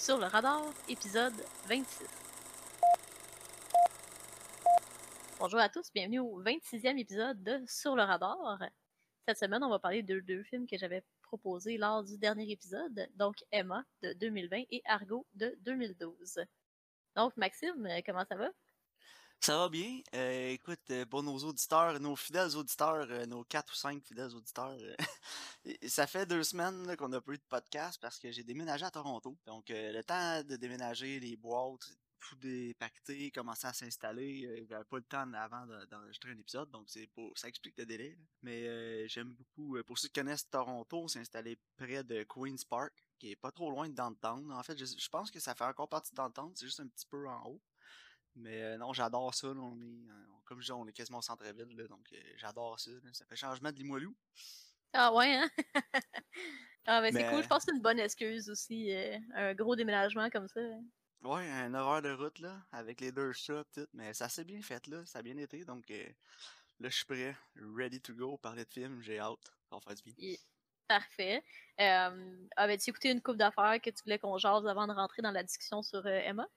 Sur le radar, épisode 26. Bonjour à tous, bienvenue au 26e épisode de Sur le radar. Cette semaine, on va parler de deux films que j'avais proposés lors du dernier épisode, donc Emma de 2020 et Argo de 2012. Donc Maxime, comment ça va? Ça va bien? Euh, écoute, euh, pour nos auditeurs, nos fidèles auditeurs, euh, nos quatre ou cinq fidèles auditeurs, ça fait deux semaines qu'on n'a pas eu de podcast parce que j'ai déménagé à Toronto. Donc, le temps de déménager, les boîtes, tout dépacter, commencer à s'installer, j'avais pas le temps avant de- d'enregistrer un épisode, donc c'est pour ça explique le délai. Mais j'aime beaucoup. pour ceux qui connaissent Toronto, c'est installé près de Queens Park, qui est pas trop loin de Downtown. En fait, je, je pense que ça fait encore partie de Downtown, c'est juste un petit peu en haut. Mais euh, non, j'adore ça. là, on est, comme je dis, on est quasiment au centre-ville, donc euh, j'adore ça. là, ça fait changement de Limoilou. Ah ouais, hein? ah ben c'est Mais- cool, je pense que c'est une bonne excuse aussi, euh, un gros déménagement comme ça. Ouais, un 9 heures de route, là, avec les deux chats, tout. Mais ça s'est bien fait, là. Ça a bien été, donc là, je suis prêt, ready to go, parler de film, j'ai hâte. Va faire du bien. Parfait. Avais-tu écouté une coupe d'affaires que tu voulais qu'on jase avant de rentrer dans la discussion sur Emma?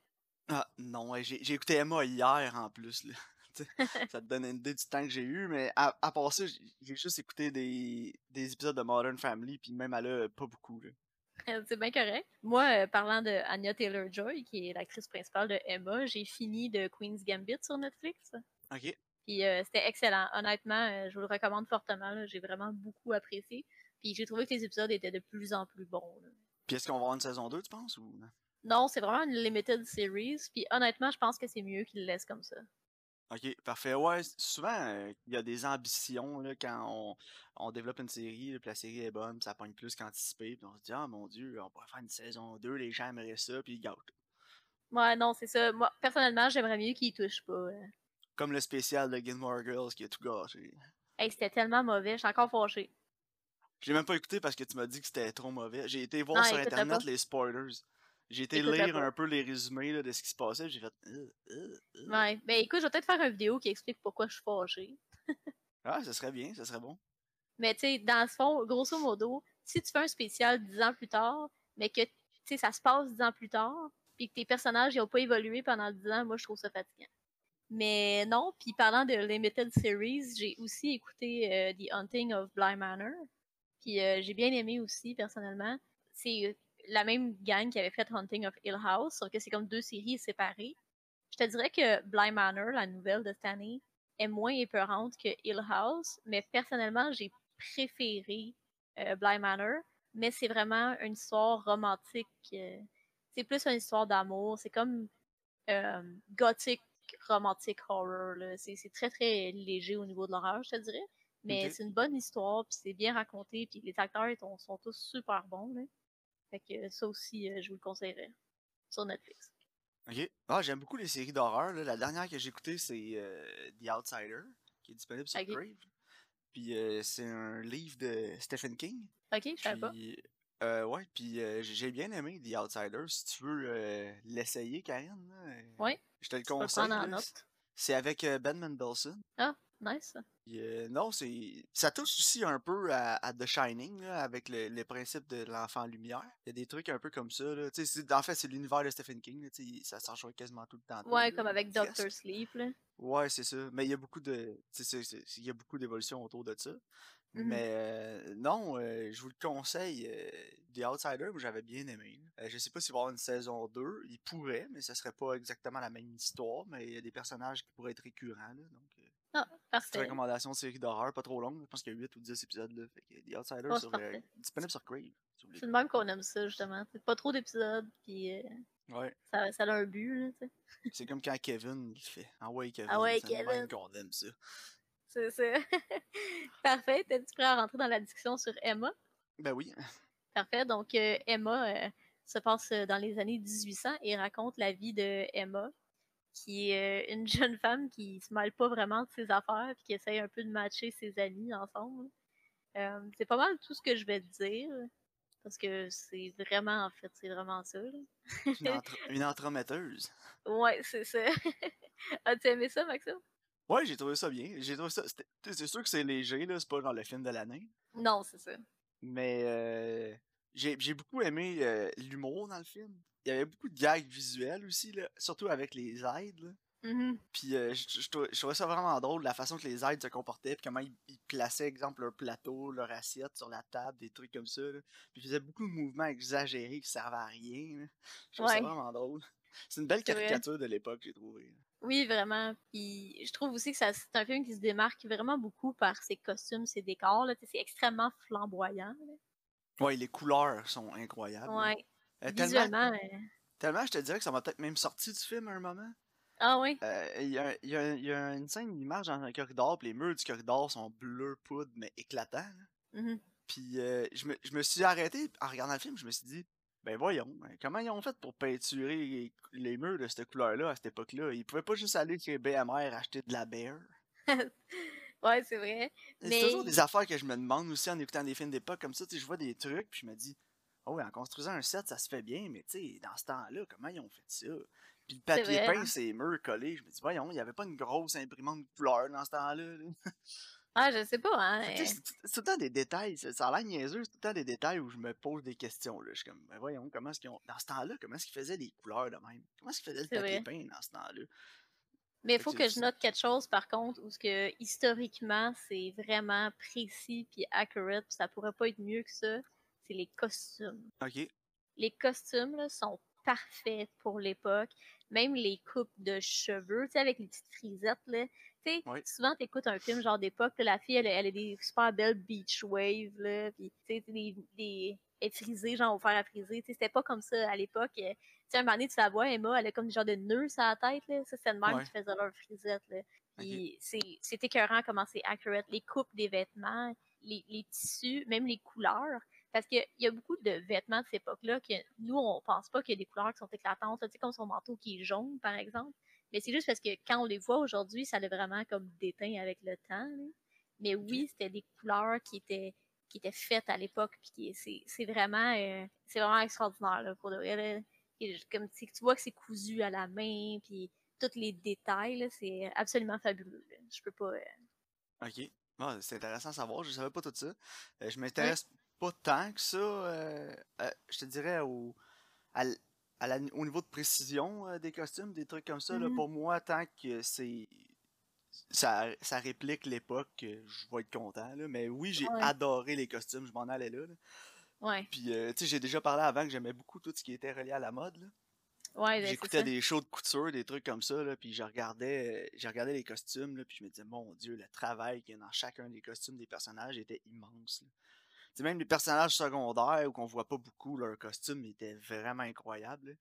Ah, non, j'ai écouté Emma hier, en plus, là. Ça te donne une idée du temps que j'ai eu, mais à, à part ça, j'ai juste écouté des, des épisodes de Modern Family, puis même elle a pas beaucoup, là. c'est bien correct. Moi, euh, parlant de Anya Taylor-Joy, qui est l'actrice principale de Emma, j'ai fini de Queen's Gambit sur Netflix. Ok. Puis euh, c'était excellent. Honnêtement, euh, je vous le recommande fortement. là. J'ai vraiment beaucoup apprécié. Puis j'ai trouvé que les épisodes étaient de plus en plus bons. là. Puis est-ce qu'on va avoir une saison 2, tu penses, ou non? C'est vraiment une limited series. Puis honnêtement, je pense que c'est mieux qu'ils le laissent comme ça. Ok, parfait. Ouais, souvent, euh, il y a des ambitions là, quand on, on développe une série, là, puis la série est bonne, puis ça pogne plus qu'anticipé, puis on se dit, ah mon dieu, on pourrait faire une saison 2, les gens aimeraient ça, puis ils gâtent. Ouais, non, c'est ça. Moi, personnellement, j'aimerais mieux qu'ils touchent pas. euh. Comme le spécial de Gilmore Girls qui a tout gâché. Hey, c'était tellement mauvais, je suis encore fâchée. Je l'ai même pas écouté parce que tu m'as dit que c'était trop mauvais. J'ai été voir Non, sur internet les spoilers. J'ai été lire un peu les résumés là, de ce qui se passait, j'ai fait. Euh, euh, euh. Ouais. Ben écoute, je vais peut-être faire une vidéo qui explique pourquoi je suis fâchée. Ah, ça serait bien, ça serait bon. Mais tu sais, dans le fond, grosso modo, si tu fais un spécial dix ans plus tard, mais que tu sais, ça se passe dix ans plus tard, puis que tes personnages n'ont pas évolué pendant dix ans, moi je trouve ça fatigant. Mais non, puis parlant de Limited Series, j'ai aussi écouté The Hunting of Bly Manor. Puis j'ai bien aimé aussi, personnellement. C'est la même gang qui avait fait Hunting of Hill House, sauf que c'est comme deux séries séparées. Je te dirais que Bly Manor, la nouvelle de cette année, est moins épeurante que Hill House, mais personnellement, j'ai préféré euh, Bly Manor, mais c'est vraiment une histoire romantique. euh, c'est plus une histoire d'amour. C'est comme euh, gothic romantic horror. C'est très très léger au niveau de l'horreur, je te dirais. Mais c'est une bonne histoire, puis c'est bien raconté, puis les acteurs ils sont, sont tous super bons. Là. Fait que ça aussi, euh, je vous le conseillerais sur Netflix. Ok. Ah, j'aime beaucoup les séries d'horreur. La dernière que j'ai écoutée, c'est euh, The Outsider, qui est disponible sur Ok. Crave. Puis euh, c'est un livre de Stephen King. Ok, je savais pas. Euh, ouais, puis j'ai bien aimé The Outsider. Si tu veux l'essayer, Karine, là, Ouais, je te le conseille. C'est avec Ben Mendelsohn. Ah, nice. Euh, non, c'est ça touche aussi un peu à, à The Shining, là, avec le, les principes de l'enfant lumière. Il y a des trucs un peu comme ça. Là. En fait, c'est l'univers de Stephen King. Là, ça s'en joue quasiment tout le temps. Ouais, comme avec. Doctor Sleep. Là. Ouais, c'est ça. Mais il y a beaucoup de. Il y a beaucoup d'évolution autour de ça. Mhm. Mais euh, non, euh, je vous le conseille. euh, The Outsider, moi j'avais bien aimé. je sais pas s'il va y avoir une saison 2. Il pourrait, mais ce serait pas exactement la même histoire. Mais il y a des personnages qui pourraient être récurrents. Là, donc, Ah, parfait. recommandation de série d'horreur, pas trop longue. Je pense qu'il y a 8 ou 10 épisodes. Là. Fait que The Outsider, Oh, c'est sur, euh, disponible sur Crave. si. C'est de même qu'on aime ça, justement. C'est pas trop d'épisodes, puis euh, Ouais. ça, ça a un but, là, tu sais. C'est comme quand Kevin il fait. Ah ouais, Kevin. Ah ouais, c'est de même Kevin. qu'on aime ça. C'est ça. Parfait. T'es-tu prêt à rentrer dans la discussion sur Emma? Ben oui. Parfait. Donc, euh, Emma euh, se passe dans les années 1800 et raconte la vie de Emma, qui est euh, une jeune femme qui se mêle pas vraiment de ses affaires puis qui essaye un peu de matcher ses amis ensemble. Euh, c'est pas mal tout ce que je vais te dire. Parce que c'est vraiment, en fait, c'est vraiment ça. Une, entre- une entremetteuse. Ouais, c'est ça. As-tu aimé ça, Maxime? Ouais, j'ai trouvé ça bien. J'ai trouvé ça. C'est sûr que c'est léger, là. C'est pas genre le film de l'année. Non, c'est ça. Mais euh, j'ai beaucoup aimé euh, l'humour dans le film. Il y avait beaucoup de gags visuels aussi, là, surtout avec les aides. Mhm. Puis euh, je, je trou- je trouvais ça vraiment drôle, la façon que les aides se comportaient, puis comment ils, ils plaçaient, exemple, leur plateau, leur assiette sur la table, des trucs comme ça. Là. Puis ils faisaient beaucoup de mouvements exagérés qui servaient à rien. là. Je trouve ça vraiment drôle. C'est une belle caricature de l'époque, j'ai trouvé. Oui, vraiment. Puis je trouve aussi que c'est un film qui se démarque vraiment beaucoup par ses costumes, ses décors. C'est extrêmement flamboyant. là. Ouais, les couleurs sont incroyables. Ouais. Euh, tellement, Visuellement. euh, tellement, je te dirais que ça m'a peut-être même sorti du film à un moment. Ah oui. Euh, Il y, a, y y une scène il marche dans un corridor, puis les murs du corridor sont bleu poudre, mais éclatants. Mhm. Puis euh, je, me, je me suis arrêté en regardant le film, je me suis dit, ben voyons, hein, comment ils ont fait pour peinturer les, les murs de cette couleur-là à cette époque-là? Ils pouvaient pas juste aller chez BMR acheter de la bière. Ouais, c'est vrai. C'est Mais- toujours des affaires que je me demande aussi en écoutant des films d'époque comme ça. Je vois des trucs, puis je me dis, oh, en construisant un set, ça se fait bien, mais tu sais, dans ce temps-là, comment ils ont fait ça? Puis le papier peint, hein. ces murs collés, je me dis, voyons, il y avait pas une grosse imprimante de couleur dans ce temps-là. là. Ah, je sais pas, hein. C'est c'est tout le temps des détails. Ça a l'air niaiseux, c'est tout le temps des détails où je me pose des questions. Là. Je suis comme, ben voyons, comment est-ce qu'ils ont. Dans ce temps-là, comment est-ce qu'ils faisaient les couleurs de même? Comment est-ce qu'ils faisaient le C'est papier vrai. peint dans ce temps-là? Mais il faut que je note quelque chose, par contre, où ce que historiquement, c'est vraiment précis puis accurate, puis ça pourrait pas être mieux que ça. C'est les costumes. Ok. Les costumes là, sont parfaits pour l'époque. Même les coupes de cheveux, tu sais, avec les petites frisettes, là. Tu sais, Ouais. souvent, t'écoutes un film genre d'époque, la fille, elle, a- elle a des super belles beach waves, là, puis tu sais, des, des, elle frisée, genre au fer à friser. Tu sais, c'était pas comme ça à l'époque. euh, Tu sais, un moment donné, tu la vois, Emma, elle a comme des genres de nœuds sur la tête, là. Ça, c'est le même Ouais. qui faisait leur frisette, là. Puis c'est- c'est écœurant comment c'est accurate. Les coupes des vêtements, les, les tissus, même les couleurs. Parce qu'il y a beaucoup de vêtements de cette époque-là que nous, on pense pas qu'il y a des couleurs qui sont éclatantes. Tu sais, comme son manteau qui est jaune, par exemple. Mais c'est juste parce que quand on les voit aujourd'hui, ça l'a vraiment comme déteint avec le temps. là. Mais oui, c'était des couleurs qui étaient qui étaient faites à l'époque. Puis c'est vraiment, euh, c'est vraiment extraordinaire là, pour de vrai. Et Comme tu vois que c'est cousu à la main, puis tous les détails, c'est absolument fabuleux. là. Je peux pas. euh, Ok. Ah, c'est intéressant à savoir, je savais pas tout ça. Euh, je m'intéresse pas tant que ça, euh, je te dirais, au, à à la- au niveau de précision euh, des costumes, des trucs comme ça. là, Mhm. pour moi, tant que c'est. Ça, ça réplique l'époque, euh, je vais être content. Là. Mais oui, j'ai Ouais. adoré les costumes, je m'en allais là. là. Ouais, Puis, euh, tu sais, j'ai déjà parlé avant que j'aimais beaucoup tout ce qui était relié à la mode. là. ouais, ben, J'écoutais des shows de couture, des trucs comme ça, là, puis je regardais, j'ai regardé les costumes, là, puis je me disais, mon Dieu, le travail qu'il y a dans chacun des costumes des personnages était immense. Sais, même les personnages secondaires, où qu'on voit pas beaucoup leurs costumes, étaient vraiment incroyables. là.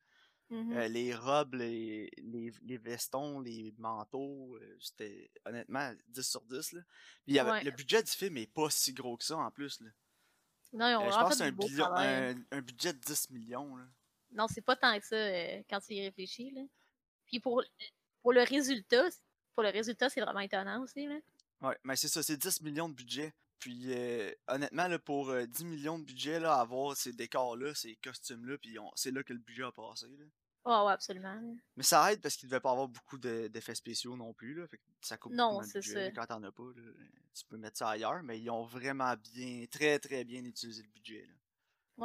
Mhm. Euh, les robes, les, les, les vestons, les manteaux, euh, c'était honnêtement 10 sur 10. Là. Puis avait- Ouais. le budget du film est pas si gros que ça en plus. Là. Non, ils ont Euh, je pense fait un, billion- un, un budget de 10 millions. Là. Non, c'est pas tant que ça quand tu y réfléchis. Là. Puis pour, pour le résultat, pour le résultat, c'est vraiment étonnant aussi. Là. Ouais, mais c'est ça, c'est 10 millions de budget. Puis euh, honnêtement, là, pour euh, 10 millions de budget, là, avoir ces décors-là, ces costumes-là, puis c'est là que le budget a passé. Là. Ouais, ouais, absolument. Mais ça aide parce qu'il devait pas avoir beaucoup de- d'effets spéciaux non plus. Là, fait que ça coupe Non, le c'est budget. ça. Quand t'en as pas, là, tu peux mettre ça ailleurs, mais ils ont vraiment bien, très très bien utilisé le budget. Là.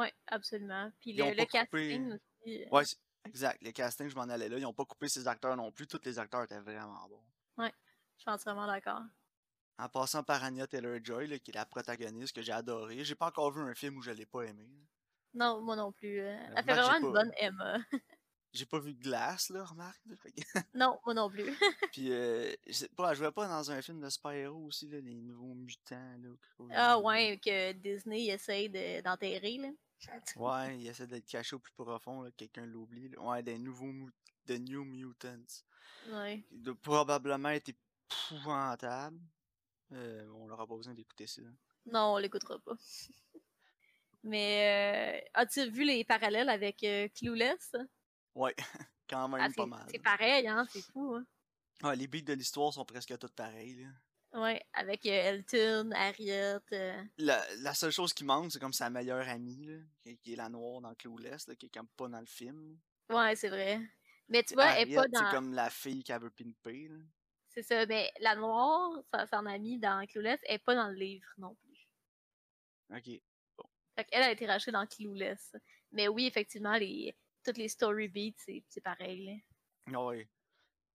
Ouais, absolument. Puis Ils le, le coupé- casting aussi. euh, Ouais, exact. Les castings, je m'en allais là. Ils ont pas coupé ces acteurs non plus. Tous les acteurs étaient vraiment bons. Je suis entièrement d'accord. En passant par Anya Taylor-Joy, là, qui est la protagoniste que j'ai adorée. J'ai pas encore vu un film où je l'ai pas aimé. Non, moi non plus. euh, Elle fait vraiment une pas- bonne Emma. J'ai pas vu Glass, là, remarque. non, moi non plus. Puis, euh, je pas, pas dans un film de super-héros aussi, là, les nouveaux mutants, là, ah ouais, que Disney essaye de- d'enterrer. là. Ouais, il essaie d'être caché au plus profond, là, quelqu'un l'oublie. là. Ouais, des nouveaux mut- New Mutants. Ouais. Il doit probablement être épouvantable. Euh, on n'aura pas besoin d'écouter ça. Non, on l'écoutera pas. Mais euh, as-tu vu les parallèles avec euh, Clueless? Ouais, quand même Ah, pas mal. c'est pareil, hein, c'est fou. Hein? Les beats de l'histoire sont presque toutes pareilles. là. Ouais, avec euh, Elton, Harriet. euh, La, la seule chose qui manque, c'est comme sa meilleure amie, là, qui, qui est la noire dans Clueless, là, qui est comme pas dans le film. Ouais, c'est vrai. Mais tu vois, elle est pas dans. C'est comme la fille qu'elle veut pimper. Là. C'est ça, mais la noire, son amie dans Clueless, elle est pas dans le livre non plus. Ok. Fait qu'elle a été rachetée dans Clueless. Mais oui, effectivement, les, toutes les story beats, c'est, pareil. Là. Oui.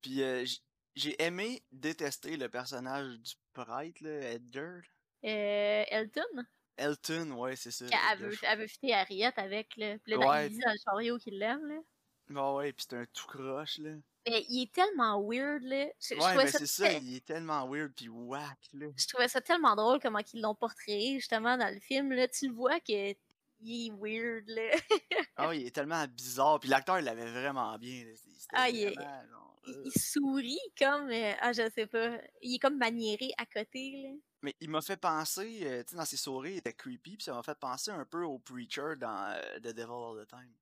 Puis euh, j'ai aimé détester le personnage du prêtre, là, Edgar. Euh, Elton? Elton, ouais, c'est ça. Elle veut, elle veut fitter Harriet avec, là. Puis là, Ouais. dans le chariot qu'il l'aime, là. Ouais, ouais, puis c'est un tout croche, là. Mais il est tellement weird, là. Je, je Ouais, trouvais ben ça c'est ça, il est tellement weird puis whack, là. je trouvais ça tellement drôle comment ils l'ont portrait justement dans le film là tu le vois que il est weird là Ah, il est tellement bizarre, puis l'acteur, il l'avait vraiment bien, Ah, il est- vraiment, genre, il, euh. il sourit comme euh, ah je sais pas il est comme maniéré à côté là Mais il m'a fait penser, euh, tu sais, dans ses sourires, il était creepy, puis ça m'a fait penser un peu au Preacher dans The Devil All the Time.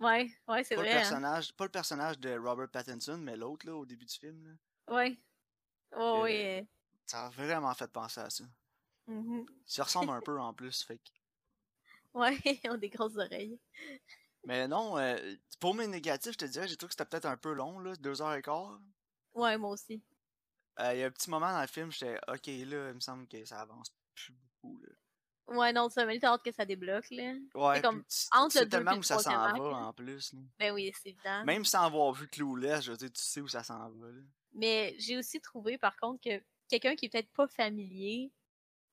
Ouais ouais c'est Pas le vrai hein. personnage, pas le personnage de Robert Pattinson, mais l'autre là au début du film là. ouais oh, Euh, ouais euh, Ça a vraiment fait penser à ça. mhm. Il se ressemble un peu en plus, fait que- ouais ils ont des grosses oreilles Mais non, euh, pour mes négatifs, je te dirais, j'ai trouvé que c'était peut-être un peu long là, deux heures et quart. ouais moi aussi Euh, Il y a un petit moment dans le film, j'étais ok là, il me semble que ça avance plus beaucoup là. Ouais non ça m'a dit hâte que ça débloque là Ouais, comme entre tu le tellement où ça s'en va en plus. là. ben oui c'est évident Même sans avoir vu Clueless, je veux dire, tu sais où ça s'en va là. Mais j'ai aussi trouvé, par contre, que quelqu'un qui est peut-être pas familier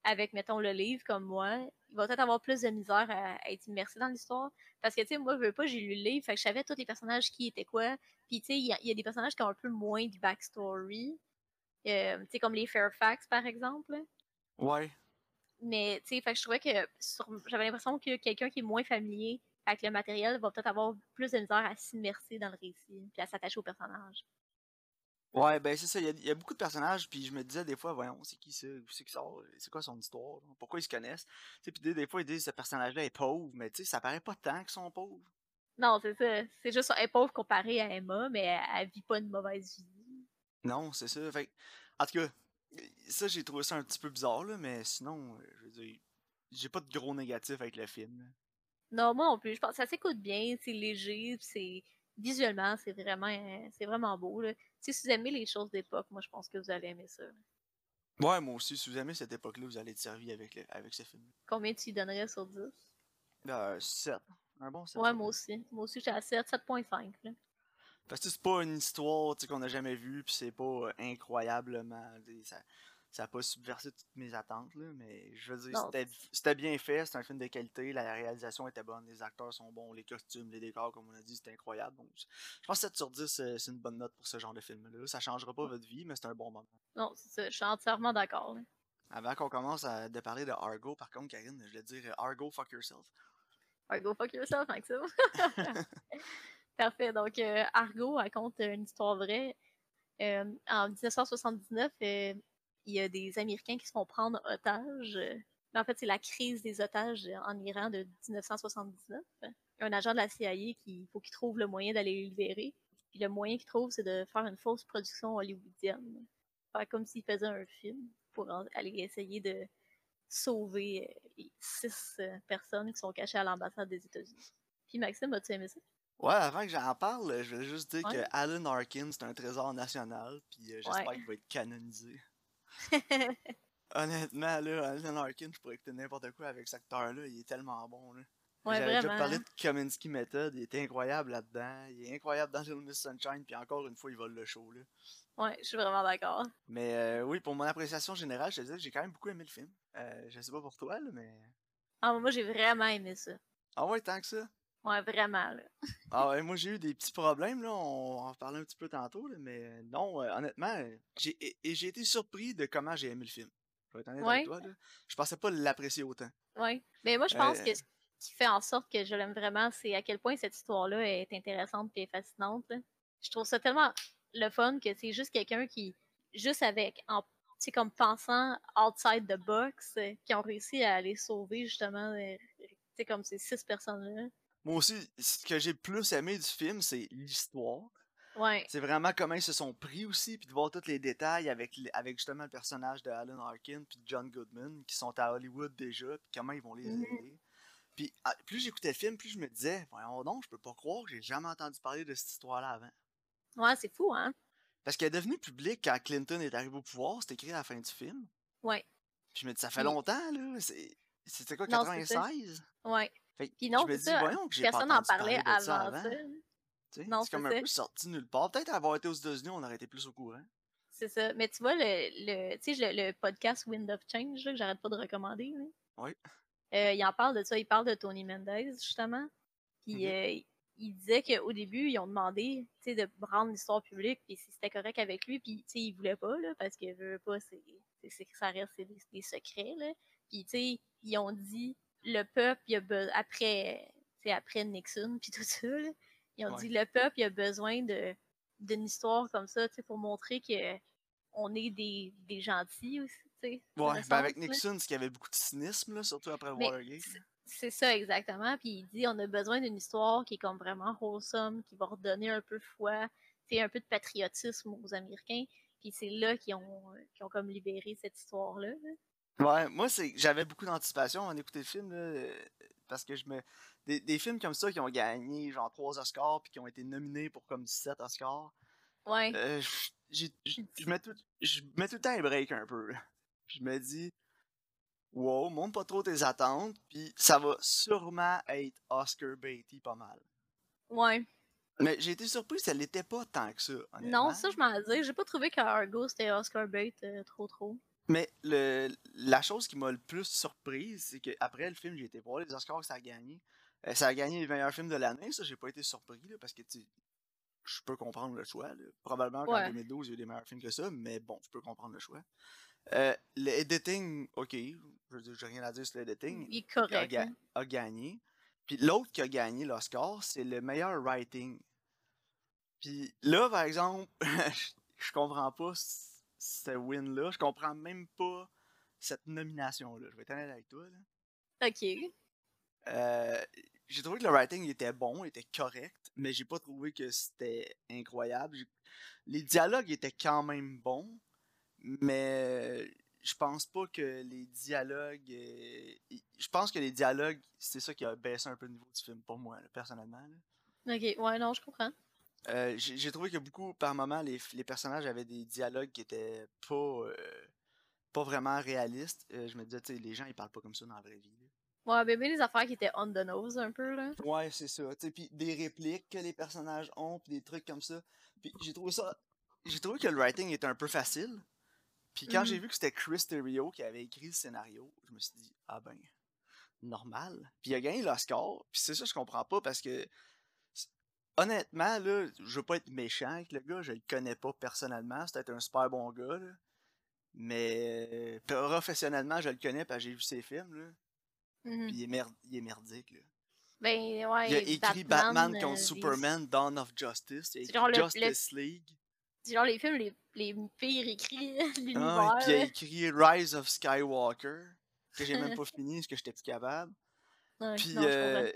avec, mettons, le livre comme moi, il va peut-être avoir plus de misère à, à être immersé dans l'histoire. Parce que, tu sais, moi, je veux pas, j'ai lu le livre, fait que je savais tous les personnages qui étaient quoi. Puis, tu sais, il y, a- il y a des personnages qui ont un peu moins de backstory. Euh, tu sais, comme les Fairfax, par exemple. Ouais. Mais, tu sais, fait que je trouvais que sur- j'avais l'impression que quelqu'un qui est moins familier avec le matériel va peut-être avoir plus de misère à s'immerser dans le récit, puis à s'attacher au personnage. Ouais, ben c'est ça, il y, a- il y a beaucoup de personnages, puis je me disais des fois, voyons, c'est qui ça, où c'est qui sort, c'est quoi son histoire, là? pourquoi ils se connaissent? Tu sais, puis des, des fois ils disent ce personnage-là est pauvre, mais tu sais, ça paraît pas tant qu'ils sont pauvres. Non, c'est ça. C'est juste elle est pauvre comparée à Emma, mais elle, elle vit pas une mauvaise vie. Non, c'est ça. Fait en tout cas, ça j'ai trouvé ça un petit peu bizarre, là, mais sinon, euh, je veux dire, j'ai pas de gros négatifs avec le film. là. Non, moi non plus. Je pense que ça s'écoute bien, c'est léger, c'est visuellement, c'est vraiment, euh, c'est vraiment beau. Là. Si vous aimez les choses d'époque, moi je pense que vous allez aimer ça. Ouais, moi aussi, si vous aimez cette époque-là, vous allez être servi avec, le- avec ce film. Combien tu y donnerais sur 10? Euh, 7. Un bon 7. Ouais, moi aussi. Moi aussi, j'étais à 7, 7.5. Parce que c'est pas une histoire qu'on a jamais vue, puis c'est pas euh, incroyablement. Ça, ça a pas subversé toutes mes attentes, là, mais je veux dire, c'était- bien fait, c'est un film de qualité, la réalisation était bonne, les acteurs sont bons, les costumes, les décors, comme on a dit, c'était incroyable. Donc, je pense que 7 sur 10, euh, c'est une bonne note pour ce genre de film-là. Ça changera pas votre vie, mais c'est un bon moment. Non, c'est ça. Je suis entièrement d'accord. Avant qu'on commence à de parler de Argo, par contre, Karine, je voulais dire euh, Argo, fuck yourself. Ouais, go fuck yourself, Maxime. Parfait. Donc, euh, Argo raconte une histoire vraie. Euh, en 1979, euh, il y a des Américains qui se font prendre otages. mais en fait, c'est la crise des otages en Iran de 1979. Un agent de la CIA qui faut qu'il trouve le moyen d'aller les libérer. Puis le moyen qu'il trouve, c'est de faire une fausse production hollywoodienne. Faire comme s'il faisait un film pour aller essayer de sauver les six personnes qui sont cachées à l'ambassade des États-Unis. Puis Maxime, as-tu aimé ça? Ouais, avant que j'en parle, je vais juste dire Ouais. que Alan Arkin, c'est un trésor national, puis euh, j'espère Ouais. qu'il va être canonisé. Honnêtement, là, Alan Arkin, je pourrais écouter n'importe quoi avec cet acteur-là, il est tellement bon, là. Ouais, J'avais déjà parlé de Kaminsky Method, il était incroyable là-dedans, il est incroyable dans Little Miss Sunshine, puis encore une fois, il vole le show, là. Ouais, je suis vraiment d'accord. Mais euh, oui, pour mon appréciation générale, je te disais que j'ai quand même beaucoup aimé le film. Euh, je sais pas pour toi, là, mais... Ah, moi, j'ai vraiment aimé ça. Ah ouais, tant que ça? Ouais, vraiment, là. Ah ouais, moi j'ai eu des petits problèmes, là, on en parlait un petit peu tantôt, là, mais euh, non, euh, honnêtement, euh, j'ai j'ai été surpris de comment j'ai aimé le film. Je vais être honnête Ouais. avec toi, là. Je pensais pas l'apprécier autant. Ouais. Mais moi, je pense Euh. que ce qui fait en sorte que je l'aime vraiment, c'est à quel point cette histoire-là est intéressante et fascinante. là. Je trouve ça tellement le fun que c'est juste quelqu'un qui, juste avec, en, sais, comme pensant outside the box, euh, qui ont réussi à aller sauver, justement, euh, comme ces six personnes-là. Moi aussi, ce que j'ai le plus aimé du film, c'est l'histoire. Ouais. C'est vraiment comment ils se sont pris aussi, puis de voir tous les détails avec, justement le personnage de Alan Arkin puis de John Goodman, qui sont à Hollywood déjà, puis comment ils vont les Mhm. aider. Puis ah, plus j'écoutais le film, plus je me disais, voyons donc, je peux pas croire que j'ai jamais entendu parler de cette histoire-là avant. Ouais, c'est fou, hein? Parce qu'elle est devenue publique quand Clinton est arrivé au pouvoir, c'est écrit à la fin du film. Ouais. Puis je me dis, ça fait longtemps, là. C'était quoi, Non, c'est ça. 96? Ouais. Fait Puis non, c'est ça, Personne n'en parlait ça avant ça. C'est comme un ça. peu sorti nulle part. Peut-être avoir été aux États-Unis, on aurait été plus au courant. C'est ça. Mais tu vois, le, le, tu sais, le, le podcast Wind of Change, là, que j'arrête pas de recommander, là, Oui. euh, il en parle de ça. Il parle de Tony Mendez, justement. Puis Mhm. euh, il disait qu'au début, ils ont demandé tu sais, de rendre l'histoire publique, puis si c'était correct avec lui, puis tu sais, il voulait pas, là, parce qu'il veut pas, c'est ça reste des, des secrets. Là. Puis tu sais, ils ont dit, le peuple, il a après, Nixon, puis tout ça, là, ils ont Ouais. dit, le peuple, il a besoin de d'une histoire comme ça, pour montrer que on est des, des gentils aussi, Ouais, ben avec sens. Nixon, c'est qu'il y avait beaucoup de cynisme, là, surtout après le Watergate. C'est ça, exactement. Puis il dit on a besoin d'une histoire qui est comme vraiment wholesome, qui va redonner un peu foi, tu sais, un peu de patriotisme aux Américains. Puis c'est là qu'ils ont, qu'ils ont comme libéré cette histoire-là. là. Ouais, moi, c'est j'avais beaucoup d'anticipation en écoutant le film, là, euh, parce que je me... Des, des films comme ça qui ont gagné, genre, 3 Oscars, puis qui ont été nominés pour comme 17 Oscars, Ouais. euh, je mets tout je mets tout le temps un break un peu. là. Je me dis, wow, monte pas trop tes attentes, puis ça va sûrement être Oscar Beatty pas mal. Ouais. Mais j'ai été surpris, ça l'était pas tant que ça, Non, ça, je m'en dis. J'ai pas trouvé qu'Argo, c'était Oscar Bait euh, trop trop. Mais le, la chose qui m'a le plus surprise, c'est qu'après le film, j'ai été voir les Oscars que ça a gagné. Euh, ça a gagné le meilleur film de l'année, ça, j'ai pas été surpris, là, parce que tu je peux comprendre le choix. là. Probablement qu'en Ouais. 2012, il y a eu des meilleurs films que ça, mais bon, je peux comprendre le choix. Euh, le editing, ok, je veux dire, j'ai rien à dire sur l'editing, Il est a, correct. ga- hein. a gagné. Puis l'autre qui a gagné l'Oscar, c'est le meilleur writing. Puis là, par exemple, je, comprends pas ce win-là. Je comprends même pas cette nomination-là. Je vais être honnête avec toi. Là. Ok. Euh, j'ai trouvé que le writing était bon, était correct, mais j'ai pas trouvé que c'était incroyable. Les dialogues étaient quand même bons, mais je pense pas que les dialogues. euh, Je pense que les dialogues, c'est ça qui a baissé un peu le niveau du film pour moi, là, personnellement. là. Ok. Ouais, non, je comprends. Euh, j'ai trouvé que beaucoup, par moments, les, les personnages avaient des dialogues qui étaient pas, euh, pas vraiment réalistes. Euh, je me disais, tu sais, les gens, ils parlent pas comme ça dans la vraie vie. là. Ouais, bébé, les affaires qui étaient on the nose un peu, là. Ouais, c'est ça. Tu puis des répliques que les personnages ont, puis des trucs comme ça. Puis j'ai trouvé ça. J'ai trouvé que le writing était un peu facile. Puis quand j'ai Mhm. vu que c'était Chris Terrio qui avait écrit le scénario, je me suis dit, ah ben, normal. Puis il a gagné l'Oscar. Puis c'est ça, je comprends pas parce que. Honnêtement, là, je veux pas être méchant avec le gars, je le connais pas personnellement. C'est peut-être un super bon gars, là. Mais professionnellement, je le connais parce que j'ai vu ses films, là. Mhm. Puis il est, merd- il est merdique, là. Ben, ouais. Il a écrit Batman, euh, contre Superman, Dawn of Justice. Il a écrit le- Justice League. C'est genre les films les, les pires écrits de Ah, puis il a écrit Rise of Skywalker, que j'ai même pas fini parce que j'étais plus capable. Ouais, Puis non, euh.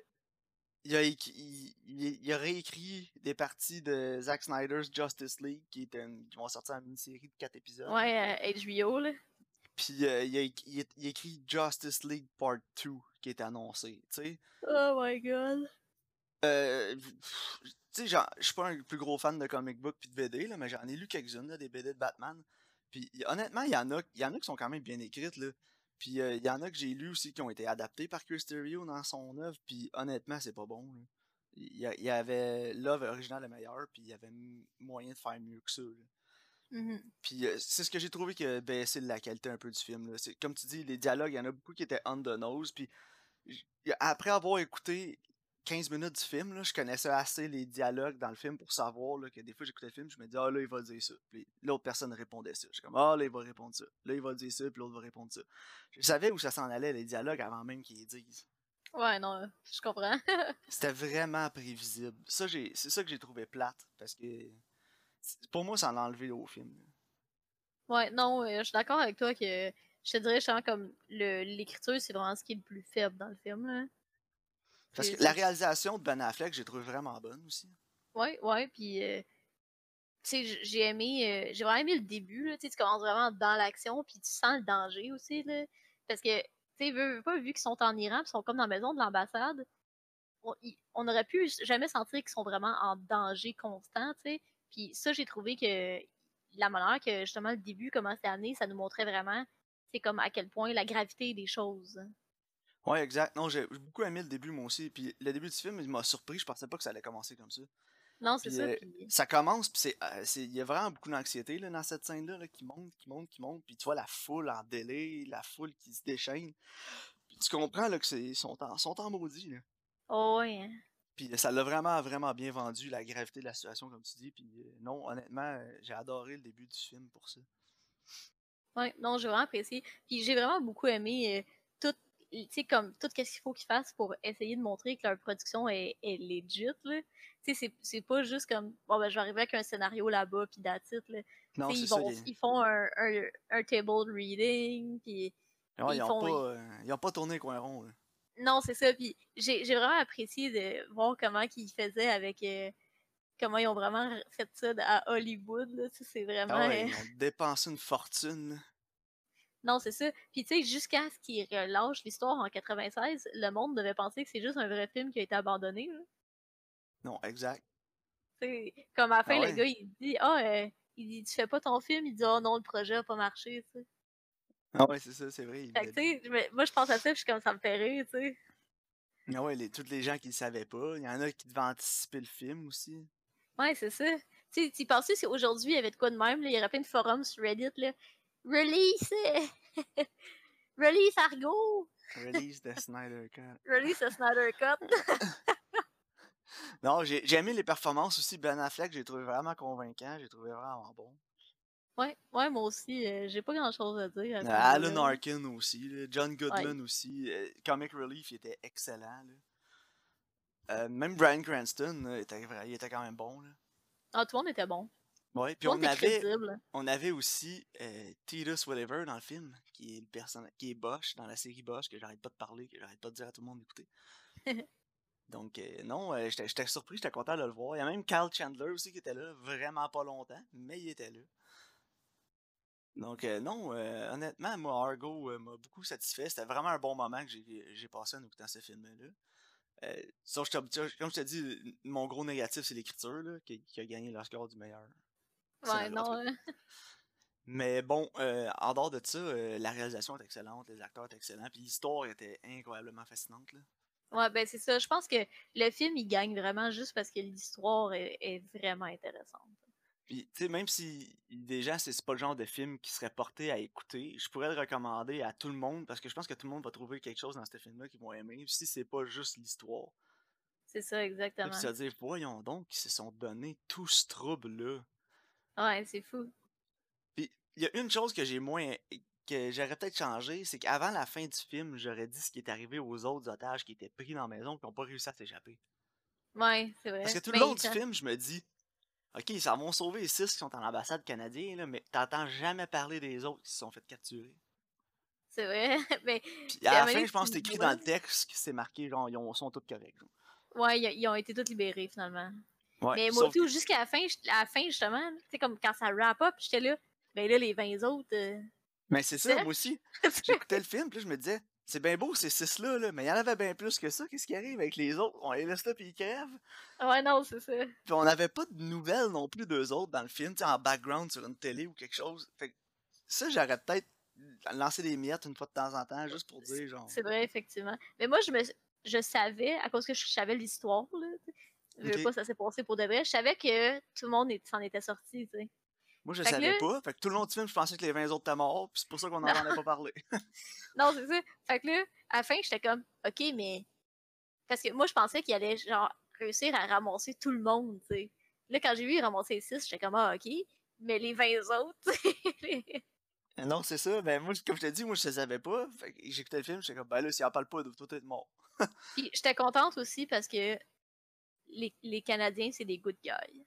Il, a écrit- il, il- il a réécrit des parties de Zack Snyder's Justice League qui, est une- qui vont sortir en mini-série de 4 épisodes. Ouais, euh, HBO, là. Puis euh, il, a, il écrit Justice League Part 2 qui est annoncé. Tu sais, Oh my god. Euh, tu sais, genre, je suis pas un plus gros fan de comic book puis de BD, là, mais j'en ai lu quelques-unes, des BD de Batman. Puis honnêtement, il y en a, y en a qui sont quand même bien écrites, là. Puis euh, il y en a que j'ai lu aussi qui ont été adaptés par Chris Terrio dans son œuvre, puis honnêtement, c'est pas bon. Il y, avait l'œuvre originale est meilleure, puis il y avait moyen de faire mieux que ça. Mhm. Puis euh, c'est ce que j'ai trouvé qui a baissé la qualité un peu du film. Là. Comme tu dis, les dialogues, il y en a beaucoup qui étaient on the nose. Puis après avoir écouté 15 minutes du film, là, je connaissais assez les dialogues dans le film pour savoir là, que des fois j'écoutais le film, je me disais, ah là, il va dire ça. Puis l'autre personne répondait ça. J'étais comme, ah là, il va répondre ça. Là, il va dire ça, puis l'autre va répondre ça. Je savais où ça s'en allait, les dialogues, avant même qu'ils les disent. Ouais, non, je comprends. C'était vraiment prévisible. Ça, j'ai, c'est ça que j'ai trouvé plate, parce que pour moi, ça en a enlevé au film. ouais, non, euh, je suis d'accord avec toi que je te dirais, justement, comme le- l'écriture, c'est vraiment ce qui est le plus faible dans le film, là. Parce que la réalisation de Ben Affleck, j'ai trouvé vraiment bonne aussi. Ouais, ouais, puis euh, tu sais, j'ai aimé, euh, j'ai vraiment aimé le début, là, tu commences vraiment dans l'action, puis tu sens le danger aussi, là, parce que, tu sais, veux, veux pas, vu qu'ils sont en Iran, ils sont comme dans la maison de l'ambassade, on, on aurait pu jamais sentir qu'ils sont vraiment en danger constant, tu sais, puis ça, j'ai trouvé que la manière que, justement, le début, comment c'était amené, ça nous montrait vraiment, c'est comme à quel point la gravité des choses. Ouais, exact. Non, j'ai beaucoup aimé le début, moi aussi. Puis le début du film, il m'a surpris. Je pensais pas que ça allait commencer comme ça. Non, c'est ça. euh, Puis... ça commence, puis c'est, euh, c'est- il y a vraiment beaucoup d'anxiété là, dans cette scène-là, là, qui monte, qui monte, qui monte. Puis tu vois la foule en délai, la foule qui se déchaîne. Puis tu comprends là, que c'est sont en, sont en maudit. Là. Oh, ouais. hein. Puis ça l'a vraiment, vraiment bien vendu, la gravité de la situation, comme tu dis. Puis euh, non, honnêtement, j'ai adoré le début du film pour ça. Ouais, non, j'ai vraiment apprécié. Puis j'ai vraiment beaucoup aimé euh, tu sais, comme tout ce qu'il faut qu'ils fassent pour essayer de montrer que leur production est, est legit, là. Tu sais, c'est- pas juste comme, bon, ben, je vais arriver avec un scénario là-bas, puis it, là. Non, ils, ça. Ils, ils font un, un, un table reading, puis ils ils ont font- pas, euh, ils ont pas tourné le coin rond. là. non, c'est ça. Puis j'ai j'ai vraiment apprécié de voir comment ils faisaient avec, euh, comment ils ont vraiment fait ça à Hollywood, là. Tu sais, c'est vraiment... Ah ouais, euh, ils ont dépensé une fortune. Non, c'est ça. Puis tu sais, jusqu'à ce qu'ils relâchent l'histoire en 96, le monde devait penser que c'est juste un vrai film qui a été abandonné. là. Non, exact. Comme à la fin, Ah le gars, il dit Ah, euh, il dit, tu fais pas ton film, il dit Oh non, le projet a pas marché, tu sais. Ah ouais, c'est ça, c'est vrai. il Fait que, moi je pense à ça, puis je suis comme ça me fait rire, tu sais. Ah ouais, les, tous les gens qui le savaient pas. Il y en a qui devaient anticiper le film aussi. Ouais, c'est ça. Tu sais, tu pensais si aujourd'hui il y avait de quoi de même, là, il y aurait plein de forums sur Reddit, là. Release! euh, Release Argo! Release de Snyder Cut. Release a Snyder Cut! Non, j'ai aimé les performances aussi. Ben Affleck, j'ai trouvé vraiment convaincant. J'ai trouvé vraiment bon. Ouais, ouais, moi aussi, euh, j'ai pas grand chose à dire. à Euh, Alan. Arkin aussi. là, John Goodman aussi. euh, Comic Relief, il était excellent. là. Euh, même Brian Cranston, là, il était, il était quand même bon. Là. Ah, tout le monde était bon. Puis on avait, on avait aussi euh, Titus Whatever dans le film, qui est le personnage, qui est Bosch dans la série Bosch, que j'arrête pas de parler, que j'arrête pas de dire à tout le monde d'écouter. Donc, euh, non, euh, j'étais surpris, j'étais content de le voir. Il y a même Carl Chandler aussi qui était là, vraiment pas longtemps, mais il était là. Donc, non, euh, honnêtement, moi, Argo m'a beaucoup satisfait. C'était vraiment un bon moment que j'ai passé en écoutant ce film-là. Euh, sauf que comme je te dis, mon gros négatif, c'est l'écriture, qui, qui a gagné le score du meilleur. Ouais, non. euh, Mais bon, euh, en dehors de ça, euh, la réalisation est excellente, les acteurs étaient excellents, puis l'histoire était incroyablement fascinante. Là. Ouais, ben c'est ça. Je pense que le film, il gagne vraiment juste parce que l'histoire est, est vraiment intéressante. Puis, tu sais, même si des gens, c'est pas le genre de film qui serait porté à écouter, je pourrais le recommander à tout le monde parce que je pense que tout le monde va trouver quelque chose dans ce film-là qu'ils vont aimer, si c'est pas juste l'histoire. C'est ça, exactement. Puis se dire, voyons donc, ils se sont donné tout ce trouble-là. Ouais, c'est fou. Puis, il y a une chose que j'ai moins. que j'aurais peut-être changé, c'est qu'avant la fin du film, j'aurais dit ce qui est arrivé aux autres otages qui étaient pris dans la maison et qui n'ont pas réussi à s'échapper. Ouais, c'est vrai. Parce que tout le long du film, je me dis, ok, ça vont sauver les six qui sont en ambassade canadienne, là, mais t'entends jamais parler des autres qui se sont fait capturer. C'est vrai. Mais Puis à la fin, je pense que c'est écrit dans le texte que c'est marqué, genre, ils ont- sont tous corrects. genre. ouais, ils ont été tous libérés finalement. Ouais, Mais moi tout, jusqu'à la fin, à la fin justement, tu sais, comme quand ça wrap up, j'étais là, ben là, les 20 autres. euh, Mais c'est ça, moi aussi. J'écoutais le film, puis là, je me disais, c'est bien beau ces six-là, là, mais il y en avait bien plus que ça. Qu'est-ce qui arrive avec les autres? On les laisse là, puis ils crèvent. ouais, non, c'est ça. Puis on n'avait pas de nouvelles non plus d'eux autres dans le film, tu sais, en background sur une télé ou quelque chose. Fait que ça, j'aurais peut-être lancé des miettes une fois de temps en temps, juste pour dire, genre. C'est vrai, effectivement. Mais moi, je me je savais, à cause que je savais l'histoire, je veux Ok. pas ça s'est passé pour de vrai, je savais que tout le monde s'en était sorti, tu sais. Moi, je Fait savais là- pas. Fait que tout le long du film, je pensais que les 20 autres étaient morts, puis c'est pour ça qu'on n'en entendait pas parler. Non, c'est ça. Fait que là, à la fin, j'étais comme, OK, mais. Parce que moi, je pensais qu'il allait, genre, réussir à ramasser tout le monde, tu sais. Là, quand j'ai vu il ramasser les 6, j'étais comme, ah, OK. Mais les 20 autres, non, c'est ça. Mais moi, comme je te dis, moi, je le savais pas. Fait que j'écoutais le film, j'étais comme, ben là, s'il en parle pas, ils doivent tous être morts. Puis j'étais contente aussi parce que les, les Canadiens, c'est des good guys.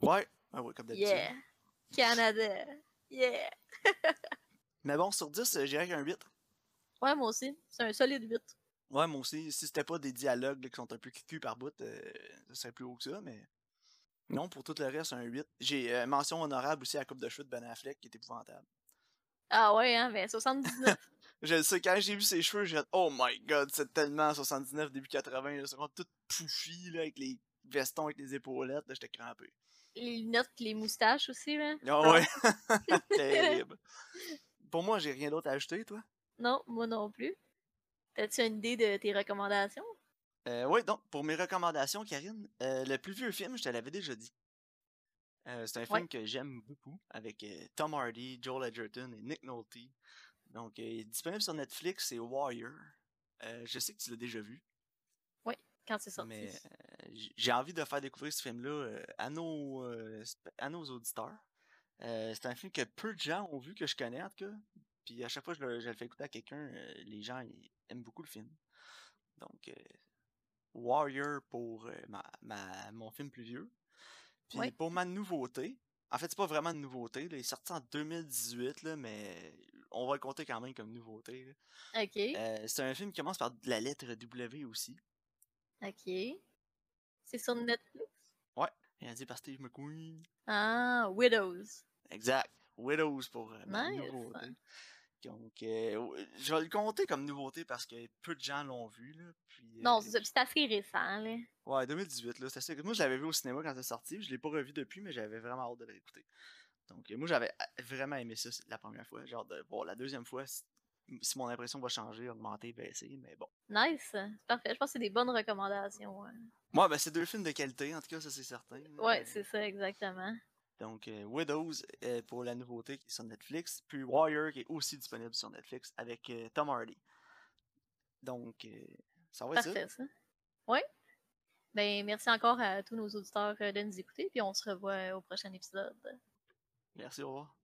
Ouais. Ouais, ouais, comme d'habitude. Yeah. Canada. Yeah. Mais bon, sur 10, euh, j'irais qu'un 8. Ouais, moi aussi. C'est un solide 8. Ouais, moi aussi. Si c'était pas des dialogues là, qui sont un peu cucu par bout, euh, ça serait plus haut que ça, mais. Non, pour tout le reste, un 8. J'ai euh, mention honorable aussi à la coupe de de Ben Affleck, qui est épouvantable. Ah ouais, hein, mais 79. Je le sais, quand j'ai vu ses cheveux, j'ai dit, oh my god, c'est tellement 79, début 80, là, c'est vraiment tout pouffi, là, avec les vestons, avec les épaulettes, là, j'étais crampé. les lunettes les moustaches aussi, là. Ah ouais, terrible. Pour moi, j'ai rien d'autre à ajouter, toi? Non, moi non plus. T'as-tu une idée de tes recommandations? Euh, oui, donc, pour mes recommandations, Karine, euh, le plus vieux film, je te l'avais déjà dit. Euh, c'est un film que j'aime beaucoup, avec Tom Hardy, Joel Edgerton et Nick Nolte. Donc, euh, il est disponible sur Netflix, c'est Warrior. Euh, je sais que tu l'as déjà vu, Quand c'est sorti. mais euh, j'ai envie de faire découvrir ce film-là euh, à, nos, à nos auditeurs. C'est un film que peu de gens ont vu, que je connais en tout cas. Puis à chaque fois que je le, je le fais écouter à quelqu'un, les gens ils aiment beaucoup le film. Donc, euh, Warrior pour ma, ma- mon film plus vieux. Puis pour ma nouveauté, en fait, c'est pas vraiment une nouveauté. là, il est sorti en 2018, là, mais on va le compter quand même comme nouveauté. là. Ok. Euh, c'est un film qui commence par la lettre W aussi. Ok. C'est sur Netflix? Réalisé par Steve McQueen. Ah, Widows. Exact. Widows pour euh, Nice. nouveauté. Donc, euh, ouais, je vais le compter comme nouveauté parce que peu de gens l'ont vu. Là, puis, Non, euh, c'est assez récent, là. Ouais, 2018, là. c'est assez- Moi, je l'avais vu au cinéma quand c'est sorti. Je l'ai pas revu depuis, mais j'avais vraiment hâte de le réécouter. Donc, euh, moi, j'avais vraiment aimé ça la première fois. Genre, de, bon, la deuxième fois, si, mon impression va changer, augmenter, baisser, mais bon. Nice. C'est parfait. Je pense que c'est des bonnes recommandations. Ouais, Moi, ben, c'est deux films de qualité, en tout cas, ça, c'est certain. là. ouais Euh, c'est ça, exactement. Donc, euh, Widows euh, pour la nouveauté qui est sur Netflix, puis Warrior qui est aussi disponible sur Netflix avec Tom Hardy. Donc, ça va être ça. Parfait, ça. Ouais. Ben, merci encore à tous nos auditeurs de nous écouter, puis on se revoit au prochain épisode. Merci, au revoir.